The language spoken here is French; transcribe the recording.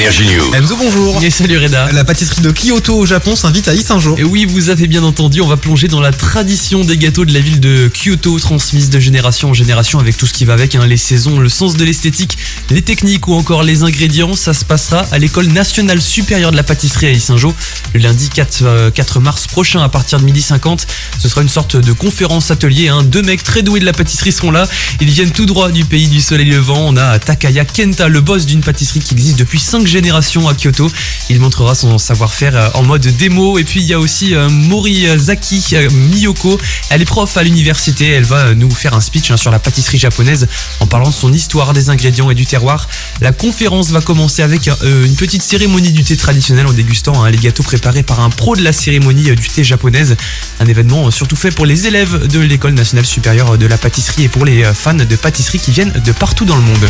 Energy News. Enzo, bonjour. Et salut Reda. La pâtisserie de Kyoto au Japon s'invite à Isanjo. Et oui, vous avez bien entendu, on va plonger dans la tradition des gâteaux de la ville de Kyoto, transmise de génération en génération avec tout ce qui va avec, hein, les saisons, le sens de l'esthétique, les techniques ou encore les ingrédients. Ça se passera à l'école nationale supérieure de la pâtisserie à Isanjo le lundi 4, euh, 4 mars prochain à partir de midi 50. Ce sera une sorte de conférence atelier. Hein. Deux mecs très doués de la pâtisserie seront là. Ils viennent tout droit du pays du soleil levant. On a Takaya Kenta, le boss d'une pâtisserie qui existe depuis 5 générations à Kyoto. Il montrera son savoir-faire euh, en mode démo. Et puis il y a aussi euh, Morizaki Miyoko. Elle est prof à l'université. Elle va nous faire un speech hein, sur la pâtisserie japonaise en parlant de son histoire, des ingrédients et du terroir. La conférence va commencer avec euh, une petite cérémonie du thé traditionnel en dégustant hein, les gâteaux préparés par un pro de la cérémonie euh, du thé japonaise. Un événement euh, surtout fait pour les élèves de l'école nationale supérieure de la pâtisserie et pour les fans de pâtisserie qui viennent de partout dans le monde.